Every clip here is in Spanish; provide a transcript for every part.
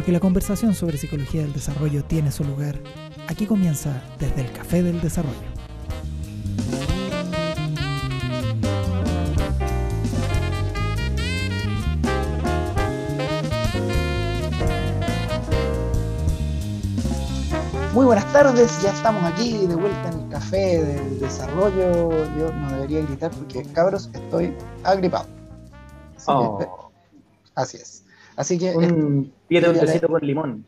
Porque la conversación sobre psicología del desarrollo tiene su lugar. Aquí comienza desde el Café del Desarrollo. Muy buenas tardes, ya estamos aquí de vuelta en el café del desarrollo. Yo no debería gritar porque, cabros, estoy agripado. Así, Oh. que, así es. Así que. Un pie de un tecito con limón.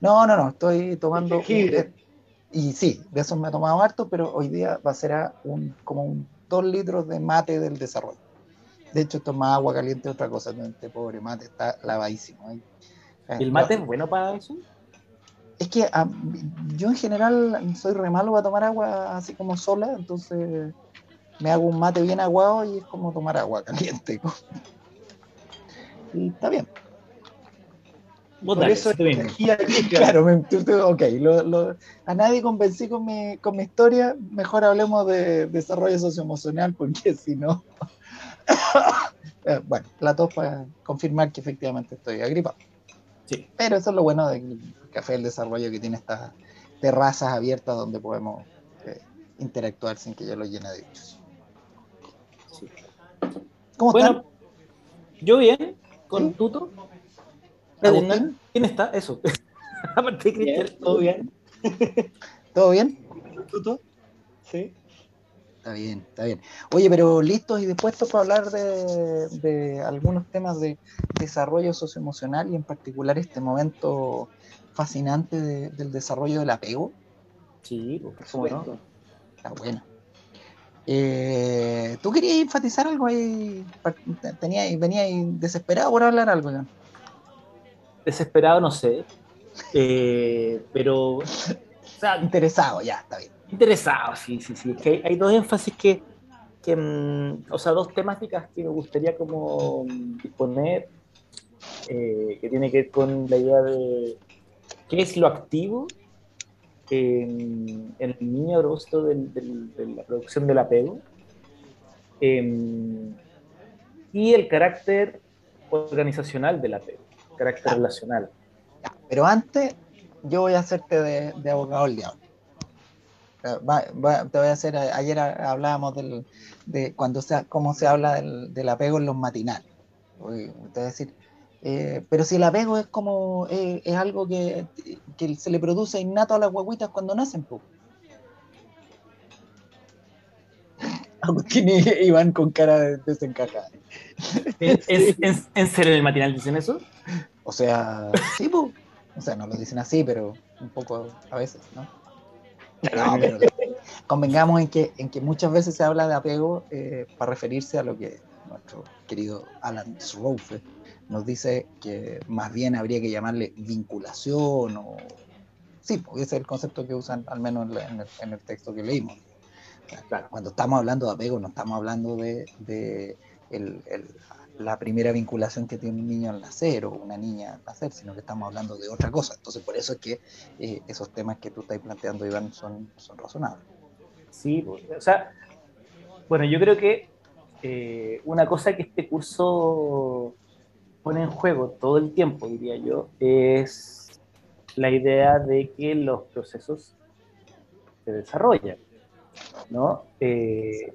No, no, no, estoy tomando. Eh, y sí, de esos me he tomado harto, pero hoy día va a ser a un, como un 2 litros de mate del desarrollo. De hecho, esto es más agua caliente otra cosa. ¿no? Este pobre mate está lavadísimo. ahí. ¿Y el mate es bueno para eso? Es que ah, yo en general soy re malo para tomar agua así como sola, entonces me hago un mate bien aguado y es como tomar agua caliente. Y está bien. Vos Por dale, eso energía. Claro, me, tú- tú- ok, lo- lo- a nadie convencí con mi, con mi historia, mejor hablemos de desarrollo socioemocional, porque si no... Eh, bueno, la tos para confirmar que efectivamente estoy agripado. Sí. Pero eso es lo bueno del Café del Desarrollo, que tiene estas terrazas abiertas donde podemos eh, interactuar sin que yo lo llene de bichos. Sí. ¿Cómo Bueno, están? yo bien, con Sí. Tuto. Agustín, ¿Quién está? Eso. Aparte de Cristian. ¿Todo bien? ¿Todo bien? ¿Tuto? Sí. Está bien, está bien. Oye, pero listos y dispuestos para hablar de, de algunos temas de desarrollo socioemocional y en particular este momento fascinante de- del desarrollo del apego. Sí, Por ¿cómo no? Está bueno. Eh, ¿Tú querías enfatizar algo ahí? Tenía, venía ahí desesperado por hablar algo. Iván? Desesperado, no sé. Eh, pero. O sea, Interesado, ya, está bien. interesado, sí, sí, sí. Es que hay, hay dos énfasis que. que, mm, o sea, dos temáticas que me gustaría como mm, disponer. eh, que tiene que ver con la idea de qué es lo activo en, en el niño a propósito del- del- de la producción del apego em, y el carácter organizacional del apego, carácter relacional. Pero antes, yo voy a hacerte de, abogado del diablo. Te voy a hacer, ayer hablábamos del, de cuando se, cómo se habla del, del apego en los matinales. Decir, eh, pero si el apego es como, eh, es algo que, que se le produce innato a las guaguitas cuando nacen, pues. Agustín y Iván con cara de desencajada. ¿En, serio el matinal dicen eso? O sea, sí, po. O sea, no lo dicen así, pero un poco a veces, ¿no? No, pero convengamos en que, en que muchas veces se habla de apego eh, para referirse a lo que nuestro querido Alan Sroufe nos dice que más bien habría que llamarle vinculación o... Sí, porque ese es el concepto que usan, al menos en, la- en el, en el texto que leímos. Claro. Cuando estamos hablando de apego, no estamos hablando de, de el- el- la primera vinculación que tiene un niño al nacer o una niña al nacer, sino que estamos hablando de otra cosa. Entonces, por eso es que eh, esos temas que tú estás planteando, Iván, son, son razonables. Sí, pues, o sea, bueno, yo creo que eh, una cosa que este curso pone en juego todo el tiempo, diría yo, es la idea de que los procesos se desarrollan, ¿no? Eh,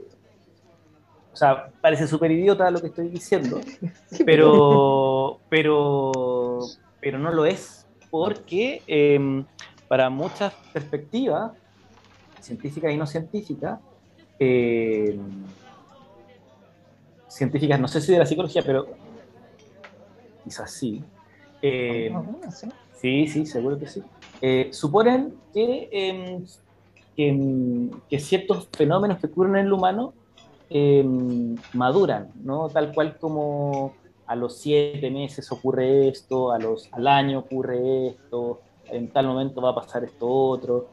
o sea, parece súper idiota lo que estoy diciendo, pero, pero, pero no lo es, porque eh, para muchas perspectivas, científicas y no científicas, eh, científicas, no sé si de la psicología, pero quizás sí. Eh, Ah, sí. Sí, seguro que sí. Eh, suponen que, em, que, em, que ciertos fenómenos que ocurren en el humano em, maduran, ¿no? Tal cual como a los siete meses ocurre esto, a los, al año ocurre esto, en tal momento va a pasar esto otro,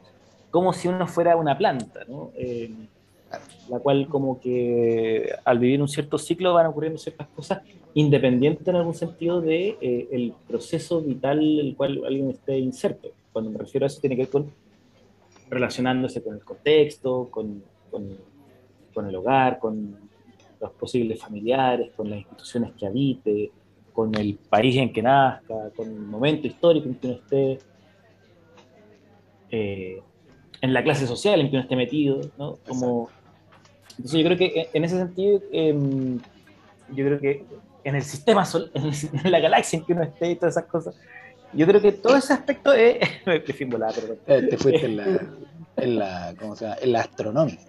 como si uno fuera una planta, ¿no? Em, la cual como que al vivir un cierto ciclo van ocurriendo ciertas cosas independientes en algún sentido de eh, el proceso vital en el cual alguien esté inserto. Cuando me refiero a eso tiene que ver con relacionándose con el contexto, con, con, con el hogar, con los posibles familiares, con las instituciones que habite, con el país en que nazca, con el momento histórico en que uno esté, eh, en la clase social en que uno esté metido, ¿no? Como, entonces yo creo que en ese sentido, em, yo creo que en el sistema, sol, en, la galaxia en que uno esté y todas esas cosas, yo creo que todo ese aspecto es... Eh, te fuiste en la, en la, ¿cómo se llama? En la astronomía.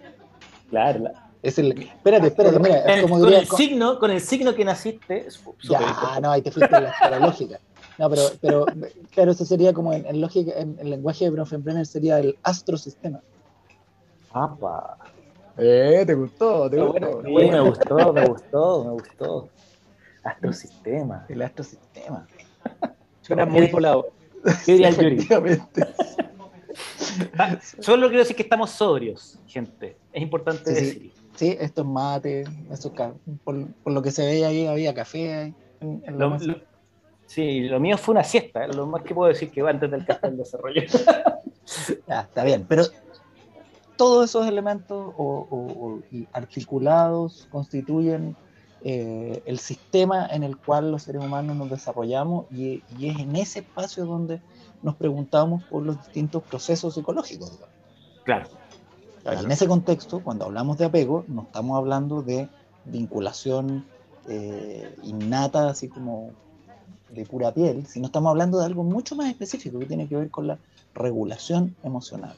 Claro, es el, espérate, espérate, mira, como con, el signo, con el signo que naciste. ya, no, ahí te fuiste en la astrológica. No, pero, pero claro, eso sería como en, lógica, en, el lenguaje de Bronfenbrenner sería el astrosistema. ¡Apa! Eh, ¿te gustó? ¿Te gustó? Sí, me gustó, me gustó, me gustó. Astrosistema. El astrosistema. Suena muy volado. ¿Qué diría el Yuri? Ah, solo quiero decir que estamos sobrios, gente. Es importante decir. Sí, esto es mate, por, lo que se ve ahí había café. sí, lo mío fue una siesta, lo más que puedo decir que va antes del café del desarrollo. está bien, pero todos esos elementos o, articulados constituyen eh, el sistema en el cual los seres humanos nos desarrollamos y, es en ese espacio donde nos preguntamos por los distintos procesos psicológicos. Claro. En ese contexto, cuando hablamos de apego, no estamos hablando de vinculación eh, innata, así como de pura piel, sino estamos hablando de algo mucho más específico que tiene que ver con la regulación emocional.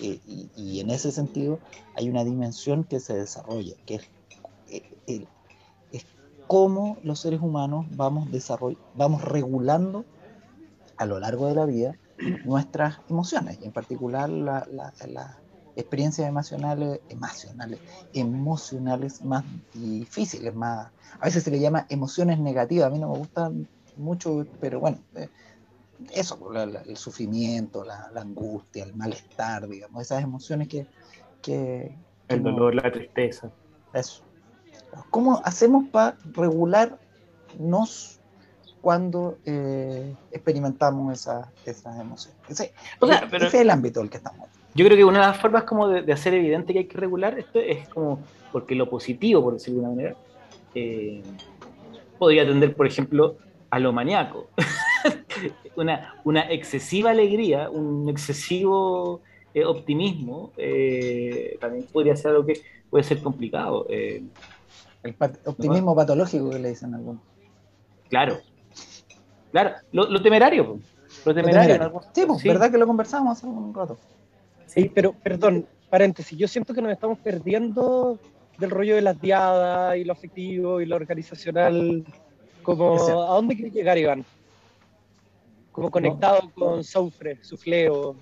Eh, y, en ese sentido hay una dimensión que se desarrolla, que es, eh, es cómo los seres humanos vamos, vamos regulando a lo largo de la vida nuestras emociones, y en particular la, la experiencias emocionales, emocionales, emocionales más difíciles, más, a veces se le llama emociones negativas, a mí no me gustan mucho, pero bueno, eh, eso, el sufrimiento, la, angustia, el malestar, digamos, esas emociones que... que, el dolor, la tristeza. Eso. ¿Cómo hacemos para regularnos cuando eh, experimentamos esas emociones? Ese, ese es el ámbito del que estamos. Yo creo que una de las formas como de, hacer evidente que hay que regular esto es como, porque lo positivo, por decirlo de una manera, eh, podría tender, por ejemplo, a lo maníaco. una, una excesiva alegría, un excesivo eh, optimismo, eh, también podría ser algo que puede ser complicado. El optimismo patológico que le dicen algunos. Claro, claro, lo, temerario. Lo temerario. Sí, pues, ¿verdad que lo conversamos hace un rato? Sí, pero perdón, paréntesis, yo siento que nos estamos perdiendo del rollo de las diadas y lo afectivo y lo organizacional. Como, ¿A dónde quiere llegar, Iván? Como conectado con Soufre, Sufleo.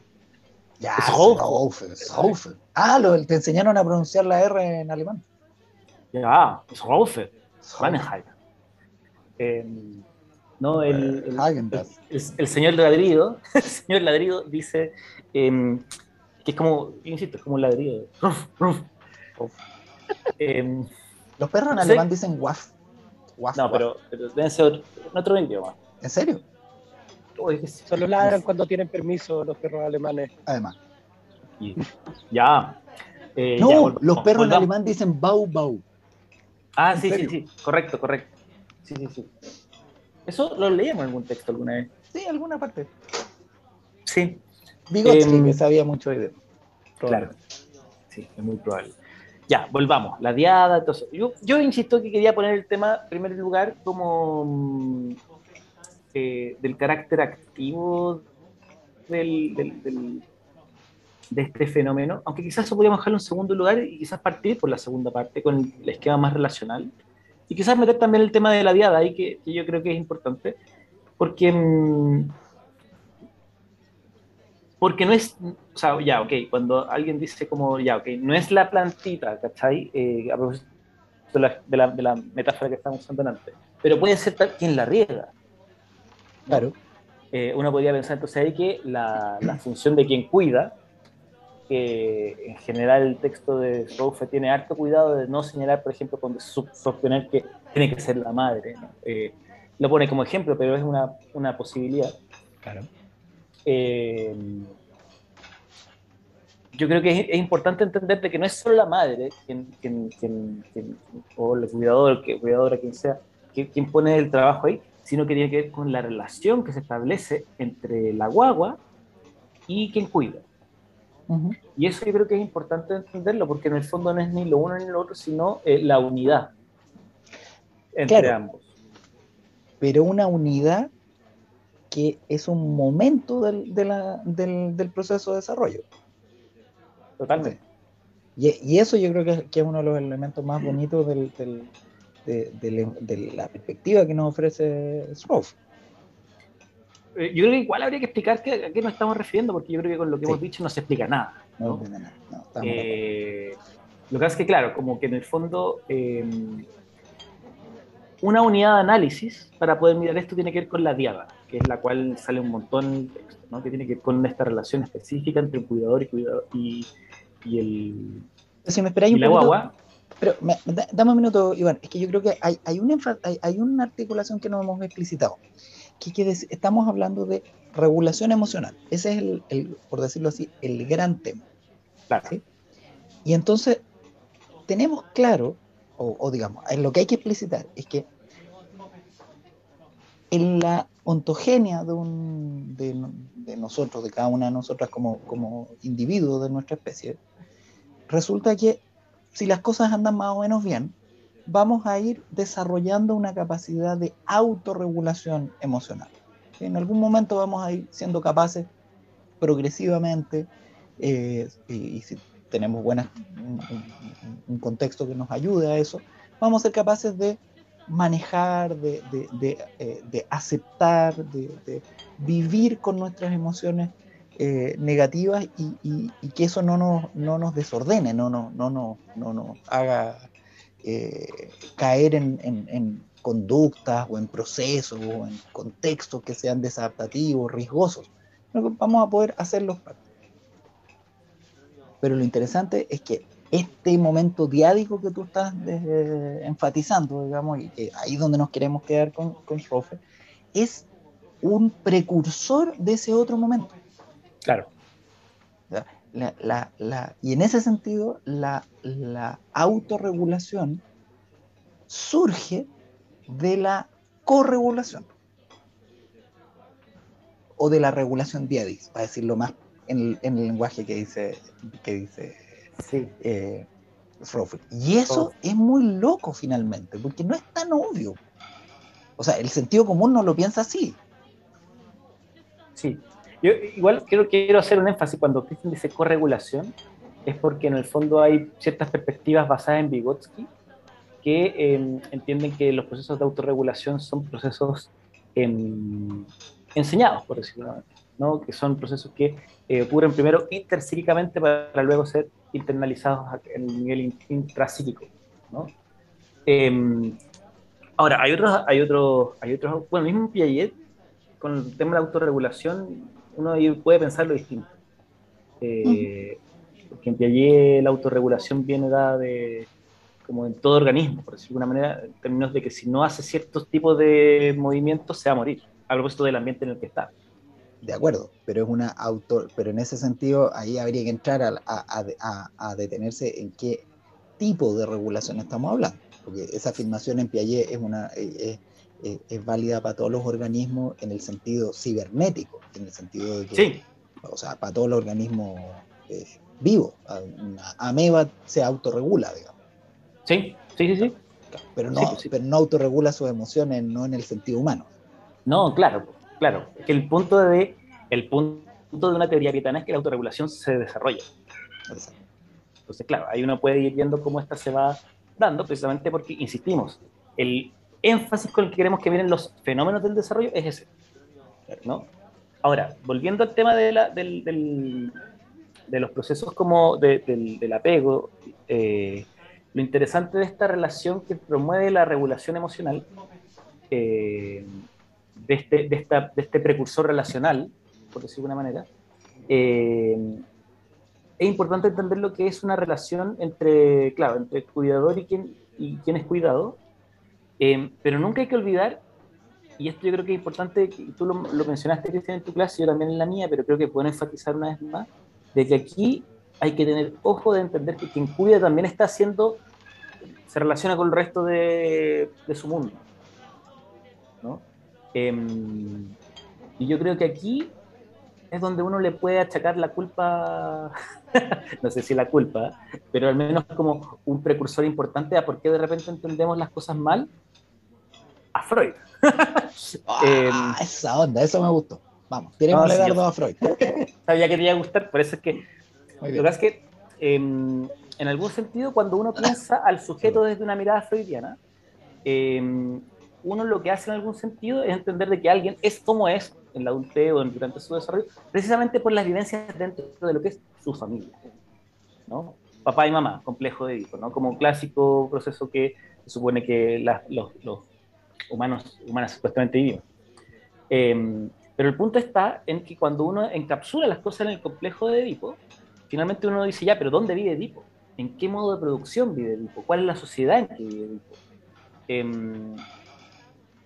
Ya, Soufre, Soufre. Ah, lo, te enseñaron a pronunciar la R en alemán. Ya, Soufre, eh, no, el, el, el, señor Ladrido, el señor Ladrido dice, eh, que es como, insisto, es como un ladrillo. Em, Los perros en alemán dicen waf. no, Pero, deben ser otro, idioma. ¿En serio? Solo ladran cuando tienen permiso los perros alemanes. Además. ya. Eh, no, los perros en alemán dicen bau bau. Ah, sí, sí, sí. Correcto, correcto. Sí, sí, sí. ¿Eso lo leíamos en algún texto alguna vez? Sí, alguna parte. Sí. Vygotsky, em, que sabía mucho de Claro, sí, es muy probable. Ya, volvamos. La diada, entonces. Yo, yo insisto que quería poner el tema en primer lugar como mm, eh, del carácter activo del, de este fenómeno, aunque quizás eso podríamos dejarlo en segundo lugar y quizás partir por la segunda parte con el, esquema más relacional. Y quizás meter también el tema de la diada ahí, que, que yo creo que es importante, porque mm, porque no es, o sea, ya, ok, cuando alguien dice como, ya, ok, no es la plantita, ¿cachai? Eh, a propósito de la, de, la, metáfora que estábamos usando antes, pero puede ser quien la riega. Claro. Eh, uno podría pensar entonces ahí que la, la función de quien cuida, que en general el texto de Rofe tiene harto cuidado de no señalar, por ejemplo, cuando sostener que tiene que ser la madre. Eh, lo pone como ejemplo, pero es una, una posibilidad. Claro. Eh, yo creo que es, importante entender que no es solo la madre quien, o el cuidador, que cuidadora, quien sea, quien, pone el trabajo ahí, sino que tiene que ver con la relación que se establece entre la guagua y quien cuida. Y eso yo creo que es importante entenderlo, porque en el fondo no es ni lo uno ni lo otro, sino eh, la unidad entre ambos. Pero una unidad que es un momento del, del, proceso de desarrollo. Totalmente. Y, eso yo creo que, es uno de los elementos más bonitos del, de, la perspectiva que nos ofrece Stroff. Eh, yo creo que igual habría que explicar a qué nos estamos refiriendo, porque yo creo que con lo que hemos dicho no se explica nada. No, eh, lo que pasa es que, claro, como que en el fondo eh, una unidad de análisis para poder mirar esto tiene que ver con la diada, que es la cual sale un montón de texto, ¿no? que tiene que ver con esta relación específica entre el cuidador y, cuidador y, y el... Si me esperáis un la guagua, pero dame un minuto, Iván. Es que yo creo que hay, hay, una, hay, una articulación que no hemos explicitado. Que, estamos hablando de regulación emocional. Ese es, el, por decirlo así, el gran tema. Claro. Y entonces, tenemos claro, o, digamos, lo que hay que explicitar es que en la ontogenia de, un, de, nosotros, de cada una de nosotras como, como individuos de nuestra especie, resulta que si las cosas andan más o menos bien, vamos a ir desarrollando una capacidad de autorregulación emocional. En algún momento vamos a ir siendo capaces progresivamente, eh, y, si tenemos buenas, un, contexto que nos ayude a eso, vamos a ser capaces de manejar, de, de, eh, aceptar, de, vivir con nuestras emociones eh, negativas y, que eso no nos, no nos desordene, no, no, no nos haga eh, caer en, conductas o en procesos o en contextos que sean desadaptativos, riesgosos. Vamos a poder hacerlos Pero lo interesante es que este momento diádico que tú estás enfatizando, digamos, y ahí es donde nos queremos quedar con, con es un precursor de ese otro momento. Claro. y en ese sentido, la, autorregulación surge de la corregulación o de la regulación diadis, para decirlo más en el, lenguaje que dice, que dice sí. Eh, y eso es muy loco finalmente, porque no es tan obvio. O sea, el sentido común no lo piensa así. Sí, yo igual quiero, quiero hacer un énfasis cuando Christian dice corregulación, es porque en el fondo hay ciertas perspectivas basadas en Vygotsky que em, entienden que los procesos de autorregulación son procesos em, enseñados, por decirlo manera, ¿no? que son procesos que eh, ocurren primero interpsíquicamente para luego ser internalizados en el nivel intrapsíquico. ¿no? Em, ahora, hay otros, hay otros, hay otros, bueno, mismo Piaget, con el tema de la autorregulación, uno puede pensarlo distinto. Eh, porque en Piaget la autorregulación viene dada de, como en todo organismo, por decirlo de alguna manera, en términos de que si no hace ciertos tipos de movimientos se va a morir, a propósito del ambiente en el que está. De acuerdo, pero es una auto, pero en ese sentido ahí habría que entrar a, a, a, detenerse en qué tipo de regulación estamos hablando, porque esa afirmación en Piaget es una es, es válida para todos los organismos en el sentido cibernético, en el sentido de que, sí. o sea, para todos los organismos eh, vivos. Una ameba se autorregula, digamos. Sí, sí, sí, sí. Pero no, pero no autorregula sus emociones, no en el sentido humano. No, claro, claro. Es que el punto de, el punto de una teoría pietana es que la autorregulación se desarrolla. Entonces, claro, ahí uno puede ir viendo cómo esta se va dando, precisamente porque, insistimos, el énfasis con el que queremos que vienen los fenómenos del desarrollo es ese. ¿no? Ahora, volviendo al tema de, la, del, del, de los procesos como del, del, apego, eh, lo interesante de esta relación que promueve la regulación emocional, eh, de, este, de, esta, de, este, precursor relacional, por decirlo de alguna manera, eh, es importante entender lo que es una relación entre, claro, entre el cuidador y quien, y quien es cuidado, pero nunca hay que olvidar y esto yo creo que es importante, tú lo, mencionaste, Cristian, en tu clase, yo también en la mía, pero creo que puedo enfatizar una vez más, de que aquí hay que tener ojo de entender que quien cuida también está haciendo, se relaciona con el resto de, de su mundo. ¿no? Em, y yo creo que aquí es donde uno le puede achacar la culpa, no sé si la culpa, pero al menos como un precursor importante a por qué de repente entendemos las cosas mal, a Freud. ah, esa onda, eso me gustó. Vamos, queremos no, dardo a Freud. Sabía que te iba a gustar, por eso es que. Lo que es que, em, en algún sentido, cuando uno piensa al sujeto desde una mirada freudiana, eh, uno lo que hace en algún sentido es entender de que alguien es como es en la adultez o durante su desarrollo, precisamente por las vivencias dentro de lo que es su familia. ¿no? Papá y mamá, complejo de Edipo, ¿no? como un clásico proceso que se supone que los, los, humanos humanas supuestamente viven. Eh, pero el punto está en que cuando uno encapsula las cosas en el complejo de Edipo, finalmente uno dice, ya, pero ¿dónde vive Edipo? ¿En qué modo de producción vive Edipo? ¿Cuál es la sociedad en que vive Edipo? Eh,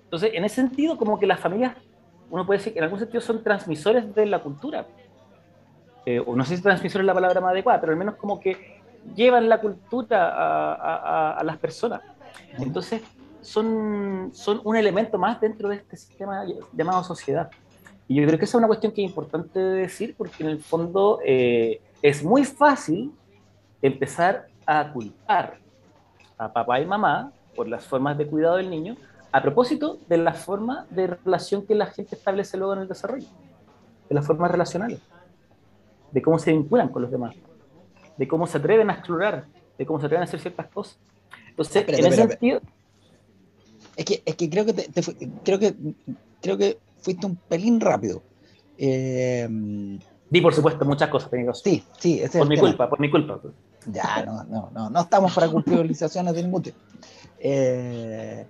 entonces, en ese sentido, como que las familias, uno puede decir que en algún sentido son transmisores de la cultura. Eh, o no sé si transmisores es la palabra más adecuada, pero al menos como que llevan la cultura a, las personas. Entonces, son, son un elemento más dentro de este sistema llamado sociedad. Y yo creo que esa es una cuestión que es importante decir, porque en el fondo eh, es muy fácil empezar a culpar a papá y mamá por las formas de cuidado del niño, a propósito de la forma de relación que la gente establece luego en el desarrollo, de las formas relacionales, de cómo se vinculan con los demás, de cómo se atreven a explorar, de cómo se atreven a hacer ciertas cosas. Entonces, en ese sentido... Es que, es que creo que creo que creo que fuiste un pelín rápido. Eh, Di, por supuesto, muchas cosas, Sí, sí, por mi culpa, por mi culpa. Ya, no, no, no, no estamos para culpabilizaciones de ningún tipo. Eh,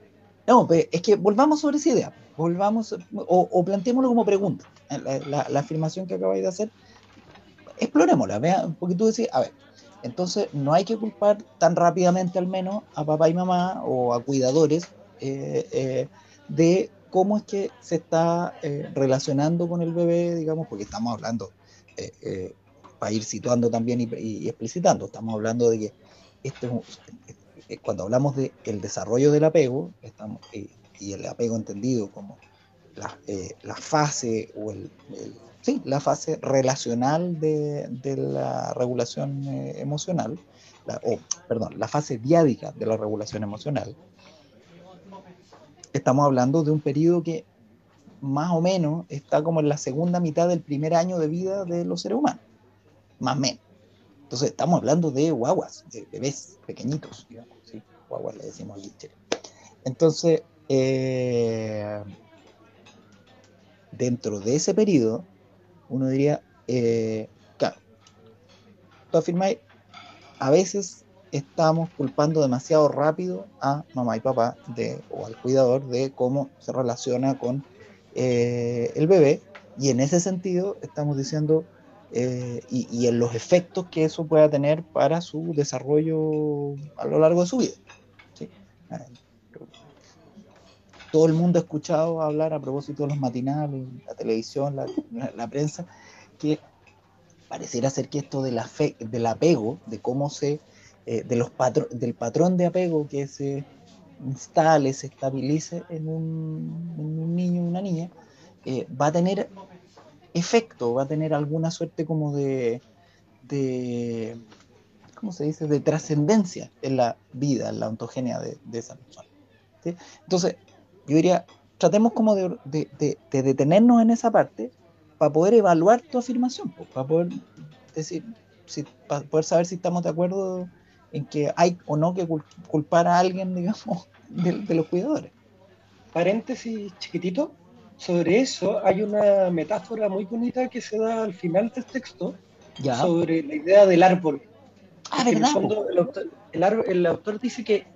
no, es que volvamos sobre esa idea, volvamos, o, planteémoslo como pregunta, eh, la, afirmación que acabáis de hacer, explorémosla, vean, porque tú decís, a ver, entonces no hay que culpar tan rápidamente al menos a papá y mamá o a cuidadores eh, eh, de cómo es que se está relacionando con el bebé, digamos, porque estamos hablando, para ir situando también y, explicitando, estamos hablando de que este eh, cuando hablamos del el desarrollo del apego, estamos, eh, y el apego entendido como la, eh, fase o el, sí, la fase relacional de, la regulación emocional, o perdón, la fase diádica de la regulación emocional, estamos hablando de un periodo que más o menos está como en la segunda mitad del primer año de vida de los seres humanos, más o menos. Entonces estamos hablando de guaguas, de bebés pequeñitos, digamos guagua le decimos Entonces, eh, dentro de ese periodo, uno diría, eh, claro, tú afirmáis, a veces estamos culpando demasiado rápido a mamá y papá de, o al cuidador de cómo se relaciona con eh, el bebé y en ese sentido estamos diciendo y, y, en los efectos que eso pueda tener para su desarrollo a lo largo de su vida. Todo el mundo ha escuchado hablar a propósito de los matinales, la televisión, la, prensa, que pareciera ser que esto de la fe, del apego, de cómo se, eh, de los del patrón de apego que se instale, se estabilice en un, niño o una niña, eh, va a tener efecto, va a tener alguna suerte como de, de ¿cómo se dice?, de trascendencia en la vida, en la ontogenia de, esa persona. Entonces, yo diría, tratemos como de, detenernos en esa parte para poder evaluar tu afirmación, para poder decir, si, para poder saber si estamos de acuerdo en que hay o no que culpar a alguien, digamos, de, los cuidadores. Paréntesis chiquitito, sobre eso hay una metáfora muy bonita que se da al final del texto sobre la idea del árbol. Ah, ¿verdad? el, autor, dice que,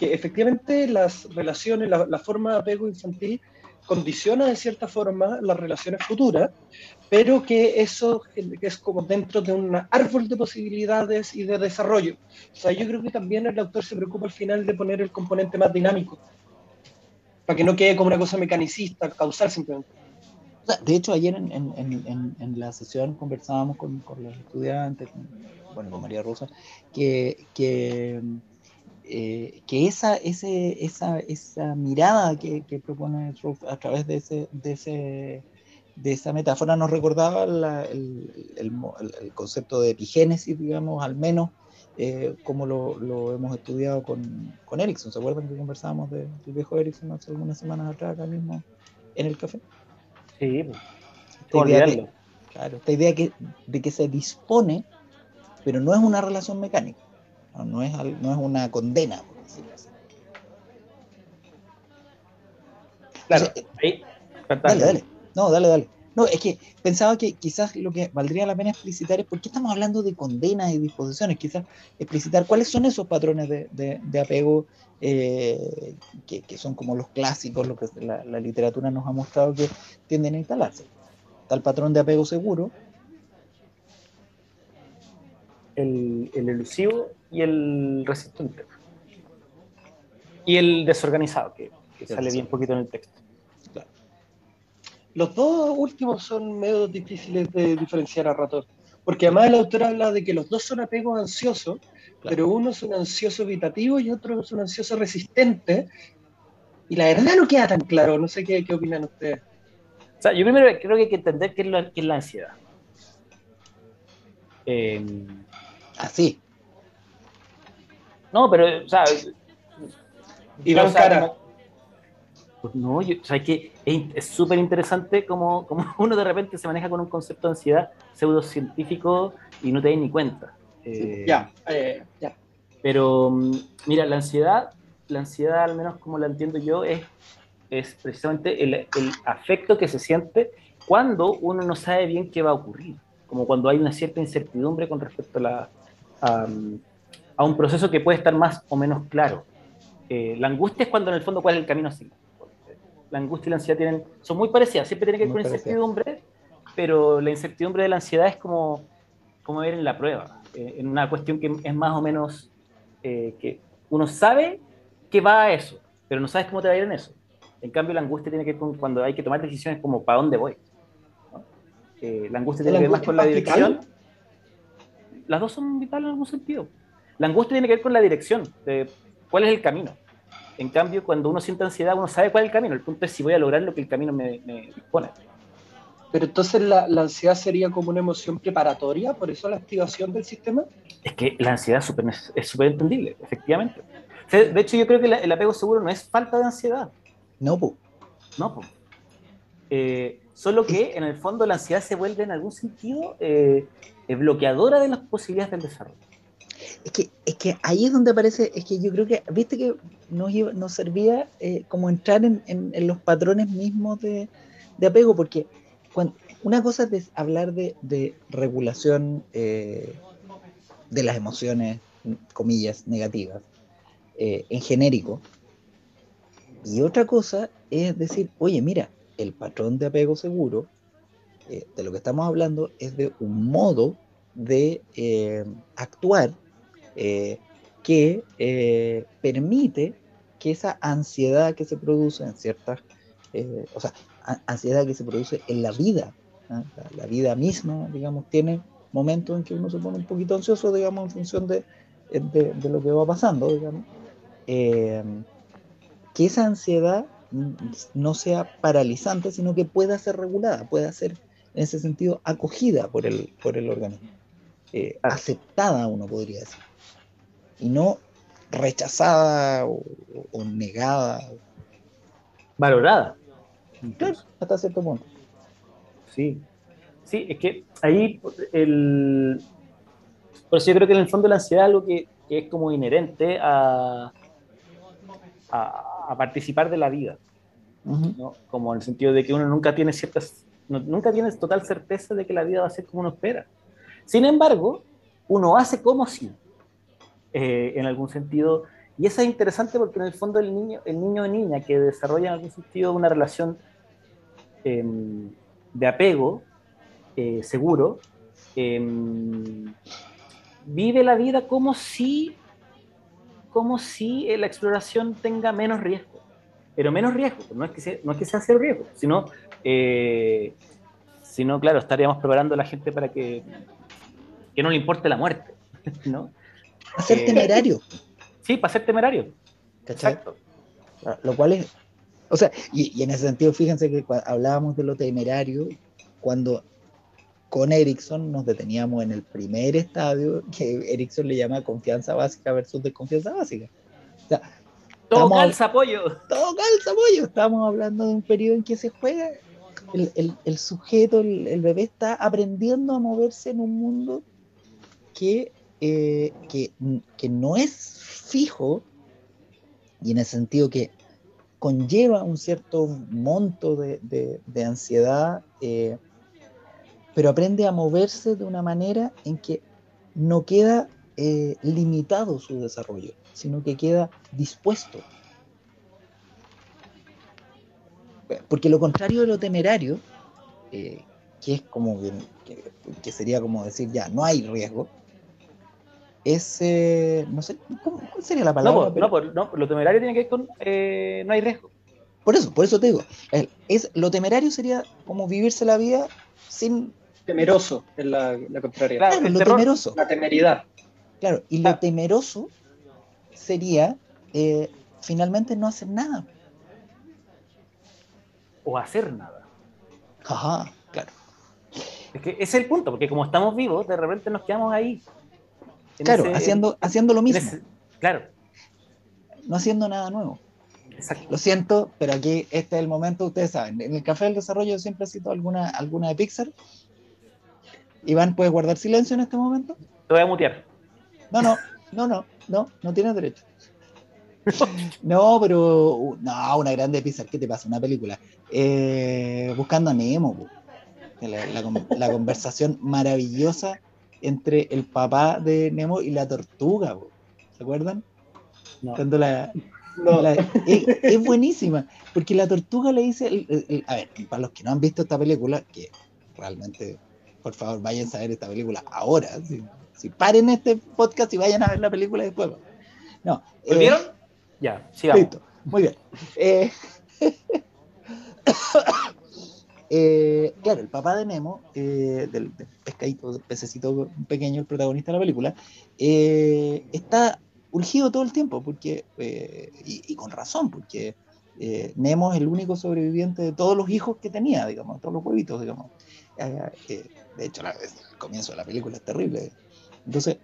efectivamente las relaciones, la, forma de apego infantil condiciona de cierta forma las relaciones futuras, pero que eso es como dentro de un árbol de posibilidades y de desarrollo. O sea, yo creo que también el autor se preocupa al final de poner el componente más dinámico, para que no quede como una cosa mecanicista, causal simplemente. de hecho, ayer en, la sesión conversábamos con, los estudiantes, bueno, con María Rosa, que, que eh, que esa, ese, esa, esa mirada que, que propone Ruth a través de, ese, de, ese, de esa metáfora nos recordaba la, el, el, el, concepto de epigénesis, digamos, al menos eh, como lo, lo, hemos estudiado con, con Erickson. ¿Se acuerdan que conversábamos de, del viejo Erickson hace algunas semanas atrás, acá mismo, en el café? Sí. Esta idea, que, claro, esta idea que, de que se dispone, pero no es una relación mecánica, no, no, es, no es una condena, por decirlo así. Claro, Entonces, eh, dale, dale. No, dale, dale. No, es que pensaba que quizás lo que valdría la pena explicitar es por qué estamos hablando de condenas y disposiciones. Quizás explicitar cuáles son esos patrones de, de, de apego eh, que, que, son como los clásicos, lo que la, la, literatura nos ha mostrado que tienden a instalarse. El patrón de apego seguro. El, el elusivo y el resistente. Y el desorganizado, que, que sale bien poquito en el texto. Los dos últimos son medio difíciles de diferenciar a ratos, porque además el autor habla de que los dos son apegos ansiosos, claro. pero uno es un ansioso evitativo y otro es un ansioso resistente, y la verdad no queda tan claro, no sé qué, qué opinan ustedes. O sea, yo primero creo que hay que entender qué es, lo, qué es la ansiedad. Eh, Así. No, pero, o sea... Iván o sea, Cara. pues no, yo, o sea, que es súper interesante como, como, uno de repente se maneja con un concepto de ansiedad pseudocientífico y no te das ni cuenta. Eh, ya, eh, ya. Pero, mira, la ansiedad, la ansiedad, al menos como la entiendo yo, es, es precisamente el, el afecto que se siente cuando uno no sabe bien qué va a ocurrir, como cuando hay una cierta incertidumbre con respecto a, la, a, a un proceso que puede estar más o menos claro. Eh, la angustia es cuando en el fondo cuál es el camino a seguir la angustia y la ansiedad tienen, son muy parecidas, siempre tienen que ver con incertidumbre, pero la incertidumbre de la ansiedad es como, como ver en la prueba, eh, en una cuestión que es más o menos eh, que uno sabe que va a eso, pero no sabes cómo te va a ir en eso. En cambio, la angustia tiene que ver con cuando hay que tomar decisiones como para dónde voy. ¿no? Eh, la angustia tiene que ver más con la dirección. Las dos son vitales en algún sentido. La angustia tiene que ver con la dirección, de cuál es el camino. En cambio, cuando uno siente ansiedad, uno sabe cuál es el camino. El punto es si voy a lograr lo que el camino me, me dispone. Pero entonces la, la, ansiedad sería como una emoción preparatoria, por eso la activación del sistema. Es que la ansiedad es súper entendible, efectivamente. O sea, de hecho, yo creo que la, el apego seguro no es falta de ansiedad. No, po. No, po. Eh, solo que en el fondo la ansiedad se vuelve en algún sentido eh, bloqueadora de las posibilidades del desarrollo. Es que, es que ahí es donde aparece, es que yo creo que, viste que nos, servía eh, como entrar en, los patrones mismos de, apego, porque una cosa es hablar de, regulación eh, de las emociones, comillas, negativas, eh, en genérico, y otra cosa es decir, oye, mira, el patrón de apego seguro, de lo que estamos hablando, es de un modo de actuar eh, que eh, permite que esa ansiedad que se produce en ciertas, eh, o sea, ansiedad que se produce en la vida, ¿eh? la, la, vida misma, digamos, tiene momentos en que uno se pone un poquito ansioso, digamos, en función de, de, de lo que va pasando, digamos, eh, que esa ansiedad no sea paralizante, sino que pueda ser regulada, pueda ser en ese sentido acogida por el, por el organismo, eh, aceptada, uno podría decir y no rechazada o, o negada. Valorada. Claro, hasta cierto punto. Sí. Sí, es que ahí el... Por eso yo creo que en el fondo la ansiedad es algo que, que es como inherente a, a, a, participar de la vida. Uh -huh. ¿no? Como en el sentido de que uno nunca tiene ciertas... No, nunca tienes total certeza de que la vida va a ser como uno espera. Sin embargo, uno hace como si eh, en algún sentido. Y eso es interesante porque en el fondo el niño, el niño o niña que desarrolla en algún sentido una relación eh, de apego eh, seguro, em, vive la vida como si, como si la exploración tenga menos riesgo. Pero menos riesgo, no es que sea, no es que sea cero riesgo, sino, eh, sino, claro, estaríamos preparando a la gente para que, que no le importe la muerte, ¿no? A ser temerario. Sí, para ser temerario. ¿Cachai? Lo cual es. O sea, y, y en ese sentido, fíjense que hablábamos de lo temerario cuando con Erickson nos deteníamos en el primer estadio que Erickson le llama confianza básica versus desconfianza básica. O sea, Todo calza apoyo. todo calza, pollo. Estamos hablando de un periodo en que se juega. El, el- el sujeto, el, el bebé está aprendiendo a moverse en un mundo que, eh, que, que no es fijo y en el sentido que conlleva un cierto monto de, de- de ansiedad, eh, pero aprende a moverse de una manera en que no queda eh, limitado su desarrollo, sino que queda dispuesto. Porque lo contrario de lo temerario, eh, que es como que, que- sería como decir ya, no hay riesgo, es, eh, no sé, ¿cómo, ¿cuál sería la No, palabra? pues, Pero- no, pues, no, lo temerario tiene que ver con eh, no hay riesgo. Por eso, por eso te digo, es, lo temerario sería como vivirse la vida sin, Temeroso es la, la contraria. Claro, claro, el lo terror. temeroso, La temeridad. claro, y lo Claro. temeroso sería eh, finalmente no hacer nada. O hacer nada. Ajá, claro. Es que ese es el punto, porque como estamos vivos, de repente nos quedamos ahí. Claro, ese- haciendo, haciendo lo mismo, ese- claro, no haciendo nada nuevo. exacto. Lo siento, pero aquí este es el momento, ustedes saben, en el Café del Desarrollo siempre cito alguna, alguna de Pixar. Iván, ¿puedes guardar silencio en este momento? Te voy a mutear. No, no, no, no, no, no tienes derecho. No, pero uh, no, una grande de Pixar, ¿qué te pasa? Una película. Eh, buscando a Nemo, la, la la conversación maravillosa entre el papá de Nemo y la tortuga, po. ¿se acuerdan? No. Cuando la, No, la- es, es buenísima, porque la tortuga le dice, el- el- el- a ver, para los que no han visto esta película, que realmente, por favor, vayan a ver esta película ahora, si, si paren este podcast y vayan a ver la película después. No, ¿Lo eh, vieron? Ya, sigamos. listo, muy bien. Eh, eh, claro, el papá de Nemo, eh, del, pescadito, del pececito pequeño, el protagonista de la película, eh, está urgido todo el tiempo, porque, eh, y, y con razón, porque eh, Nemo es el único sobreviviente de todos los hijos que tenía, digamos, todos los huevitos, digamos. Eh, de hecho, la- el comienzo de la película es terrible. Entonces,